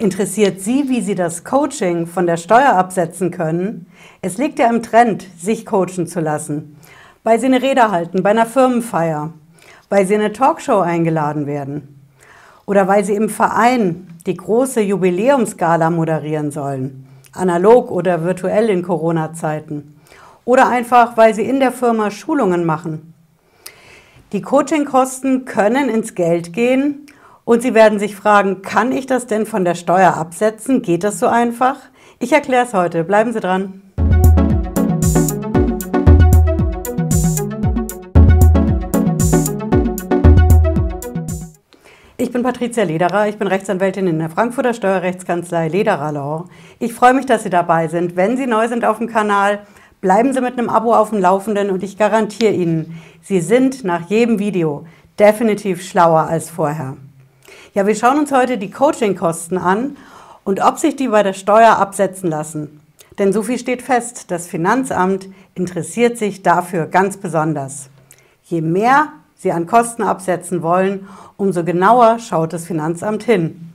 Interessiert Sie, wie Sie das Coaching von der Steuer absetzen können? Es liegt ja im Trend, sich coachen zu lassen. Weil Sie eine Rede halten bei einer Firmenfeier, weil Sie in eine Talkshow eingeladen werden oder weil Sie im Verein die große Jubiläumsgala moderieren sollen, analog oder virtuell in Corona-Zeiten oder einfach, weil Sie in der Firma Schulungen machen. Die Coachingkosten können ins Geld gehen und Sie werden sich fragen, kann ich das denn von der Steuer absetzen? Geht das so einfach? Ich erkläre es heute. Bleiben Sie dran. Ich bin Patricia Lederer, ich bin Rechtsanwältin in der Frankfurter Steuerrechtskanzlei Lederer Law. Ich freue mich, dass Sie dabei sind. Wenn Sie neu sind auf dem Kanal, bleiben Sie mit einem Abo auf dem Laufenden und ich garantiere Ihnen, Sie sind nach jedem Video definitiv schlauer als vorher. Ja, wir schauen uns heute die Coachingkosten an und ob sich die bei der Steuer absetzen lassen. Denn so viel steht fest, das Finanzamt interessiert sich dafür ganz besonders. Je mehr Sie an Kosten absetzen wollen, umso genauer schaut das Finanzamt hin.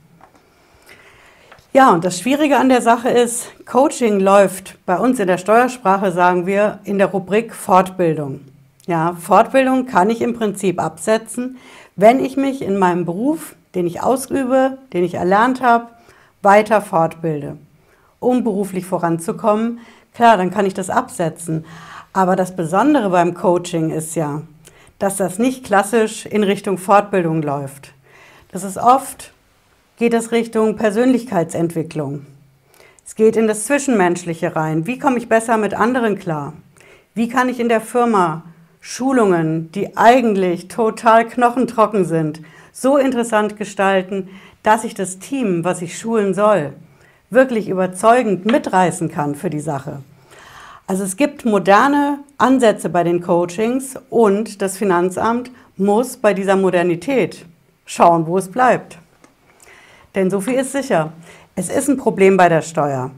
Ja, und das Schwierige an der Sache ist, Coaching läuft bei uns in der Steuersprache, sagen wir, in der Rubrik Fortbildung. Ja, Fortbildung kann ich im Prinzip absetzen, wenn ich mich in meinem Beruf den ich ausübe, den ich erlernt habe, weiter fortbilde, um beruflich voranzukommen. Klar, dann kann ich das absetzen. Aber das Besondere beim Coaching ist ja, dass das nicht klassisch in Richtung Fortbildung läuft. Das ist oft, geht es Richtung Persönlichkeitsentwicklung. Es geht in das Zwischenmenschliche rein. Wie komme ich besser mit anderen klar? Wie kann ich in der Firma Schulungen, die eigentlich total knochentrocken sind, so interessant gestalten, dass ich das Team, was ich schulen soll, wirklich überzeugend mitreißen kann für die Sache. Also es gibt moderne Ansätze bei den Coachings und das Finanzamt muss bei dieser Modernität schauen, wo es bleibt. Denn so viel ist sicher. Es ist ein Problem bei der Steuer.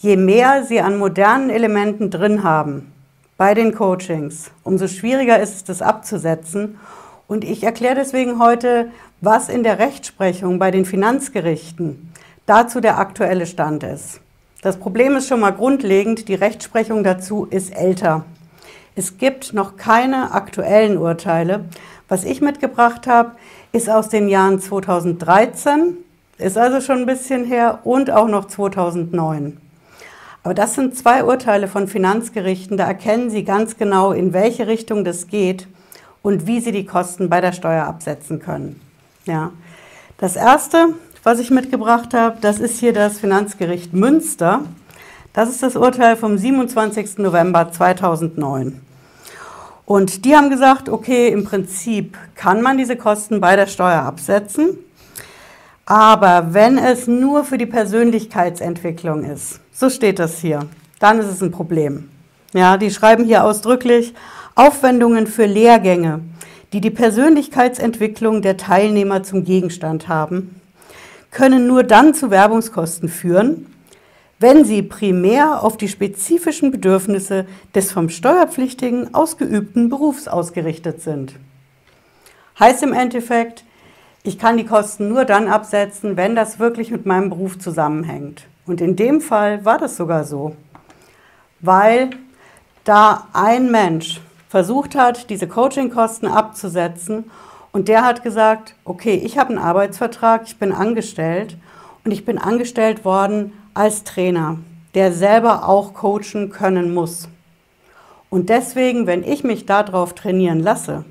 Je mehr Sie an modernen Elementen drin haben bei den Coachings, umso schwieriger ist es, das abzusetzen und ich erkläre deswegen heute, was in der Rechtsprechung bei den Finanzgerichten dazu der aktuelle Stand ist. Das Problem ist schon mal grundlegend, die Rechtsprechung dazu ist älter. Es gibt noch keine aktuellen Urteile. Was ich mitgebracht habe, ist aus den Jahren 2013, ist also schon ein bisschen her, und auch noch 2009. Aber das sind zwei Urteile von Finanzgerichten, da erkennen Sie ganz genau, in welche Richtung das geht und wie Sie die Kosten bei der Steuer absetzen können. Ja. Das erste, was ich mitgebracht habe, das ist hier das Finanzgericht Münster. Das ist das Urteil vom 27. November 2009. Und die haben gesagt, okay, im Prinzip kann man diese Kosten bei der Steuer absetzen, aber wenn es nur für die Persönlichkeitsentwicklung ist, so steht das hier, dann ist es ein Problem. Ja, die schreiben hier ausdrücklich, Aufwendungen für Lehrgänge, die die Persönlichkeitsentwicklung der Teilnehmer zum Gegenstand haben, können nur dann zu Werbungskosten führen, wenn sie primär auf die spezifischen Bedürfnisse des vom Steuerpflichtigen ausgeübten Berufs ausgerichtet sind. Heißt im Endeffekt, ich kann die Kosten nur dann absetzen, wenn das wirklich mit meinem Beruf zusammenhängt. Und in dem Fall war das sogar so, weil da ein Mensch versucht hat, diese Coachingkosten abzusetzen. Und der hat gesagt, okay, ich habe einen Arbeitsvertrag, ich bin angestellt und ich bin angestellt worden als Trainer, der selber auch coachen können muss. Und deswegen, wenn ich mich darauf trainieren lasse,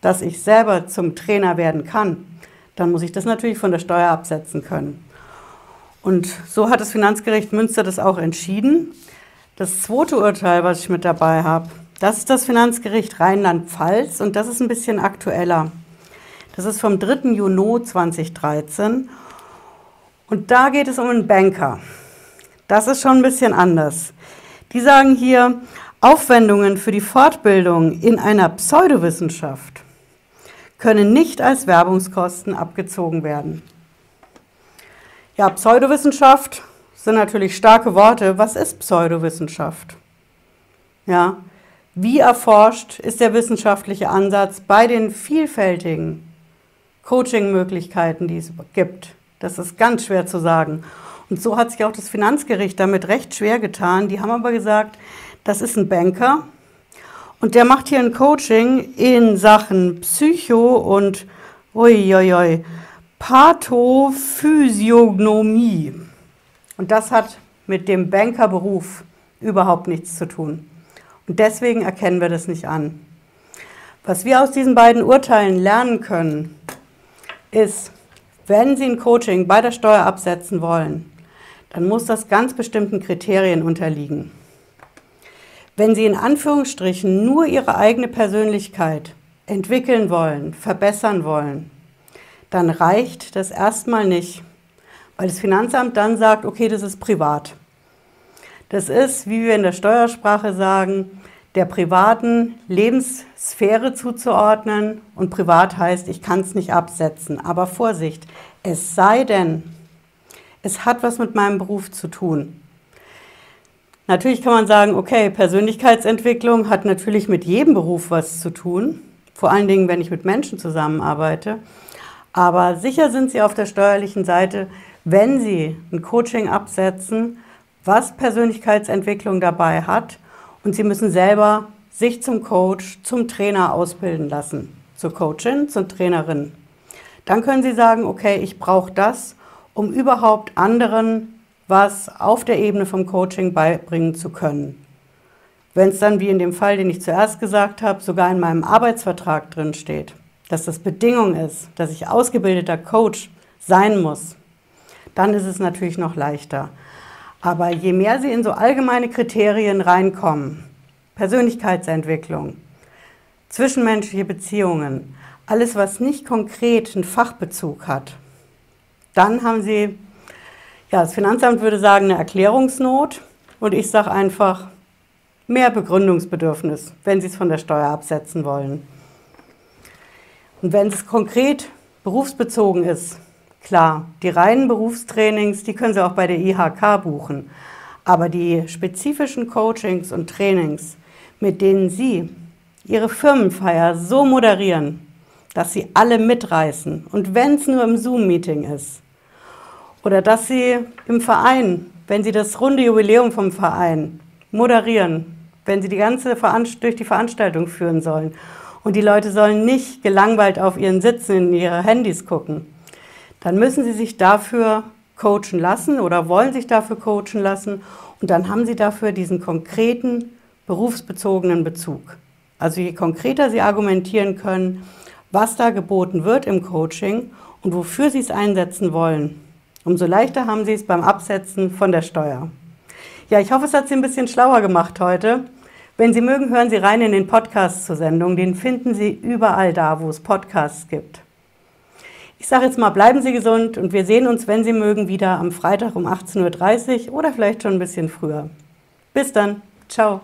dass ich selber zum Trainer werden kann, dann muss ich das natürlich von der Steuer absetzen können. Und so hat das Finanzgericht Münster das auch entschieden. Das zweite Urteil, was ich mit dabei habe, das ist das Finanzgericht Rheinland-Pfalz und das ist ein bisschen aktueller. Das ist vom 3. Juni 2013 und da geht es um einen Banker. Das ist schon ein bisschen anders. Die sagen hier, Aufwendungen für die Fortbildung in einer Pseudowissenschaft können nicht als Werbungskosten abgezogen werden. Ja, Pseudowissenschaft sind natürlich starke Worte. Was ist Pseudowissenschaft? Ja, wie erforscht ist der wissenschaftliche Ansatz bei den vielfältigen Coaching-Möglichkeiten, die es gibt? Das ist ganz schwer zu sagen. Und so hat sich auch das Finanzgericht damit recht schwer getan. Die haben aber gesagt, das ist ein Banker und der macht hier ein Coaching in Sachen Psycho und uiuiui, Pathophysiognomie. Und das hat mit dem Bankerberuf überhaupt nichts zu tun. Und deswegen erkennen wir das nicht an. Was wir aus diesen beiden Urteilen lernen können, ist, wenn Sie ein Coaching bei der Steuer absetzen wollen, dann muss das ganz bestimmten Kriterien unterliegen. Wenn Sie in Anführungsstrichen nur Ihre eigene Persönlichkeit entwickeln wollen, verbessern wollen, dann reicht das erstmal nicht, weil das Finanzamt dann sagt, okay, das ist privat. Das ist, wie wir in der Steuersprache sagen, der privaten Lebenssphäre zuzuordnen und privat heißt, ich kann es nicht absetzen. Aber Vorsicht, es sei denn, es hat was mit meinem Beruf zu tun. Natürlich kann man sagen, okay, Persönlichkeitsentwicklung hat natürlich mit jedem Beruf was zu tun, vor allen Dingen, wenn ich mit Menschen zusammenarbeite. Aber sicher sind Sie auf der steuerlichen Seite, wenn Sie ein Coaching absetzen, was Persönlichkeitsentwicklung dabei hat und Sie müssen selber sich zum Coach, zum Trainer ausbilden lassen, zur Coachin, zur Trainerin. Dann können Sie sagen, okay, ich brauche das, um überhaupt anderen was auf der Ebene vom Coaching beibringen zu können. Wenn es dann, wie in dem Fall, den ich zuerst gesagt habe, sogar in meinem Arbeitsvertrag drin steht, dass das Bedingung ist, dass ich ausgebildeter Coach sein muss, dann ist es natürlich noch leichter. Aber je mehr Sie in so allgemeine Kriterien reinkommen, Persönlichkeitsentwicklung, zwischenmenschliche Beziehungen, alles, was nicht konkret einen Fachbezug hat, dann haben Sie, ja, das Finanzamt würde sagen, eine Erklärungsnot und ich sage einfach mehr Begründungsbedürfnis, wenn Sie es von der Steuer absetzen wollen. Und wenn es konkret berufsbezogen ist, klar, die reinen Berufstrainings, die können Sie auch bei der IHK buchen. Aber die spezifischen Coachings und Trainings, mit denen Sie Ihre Firmenfeier so moderieren, dass Sie alle mitreißen und wenn es nur im Zoom-Meeting ist, oder dass Sie im Verein, wenn Sie das runde Jubiläum vom Verein moderieren, wenn Sie die ganze Veranst durch die Veranstaltung führen sollen und die Leute sollen nicht gelangweilt auf ihren Sitzen in ihre Handys gucken, dann müssen Sie sich dafür coachen lassen oder wollen sich dafür coachen lassen und dann haben Sie dafür diesen konkreten berufsbezogenen Bezug. Also je konkreter Sie argumentieren können, was da geboten wird im Coaching und wofür Sie es einsetzen wollen, umso leichter haben Sie es beim Absetzen von der Steuer. Ja, ich hoffe, es hat Sie ein bisschen schlauer gemacht heute. Wenn Sie mögen, hören Sie rein in den Podcast zur Sendung. Den finden Sie überall da, wo es Podcasts gibt. Ich sage jetzt mal, bleiben Sie gesund und wir sehen uns, wenn Sie mögen, wieder am Freitag um 18.30 Uhr oder vielleicht schon ein bisschen früher. Bis dann. Ciao.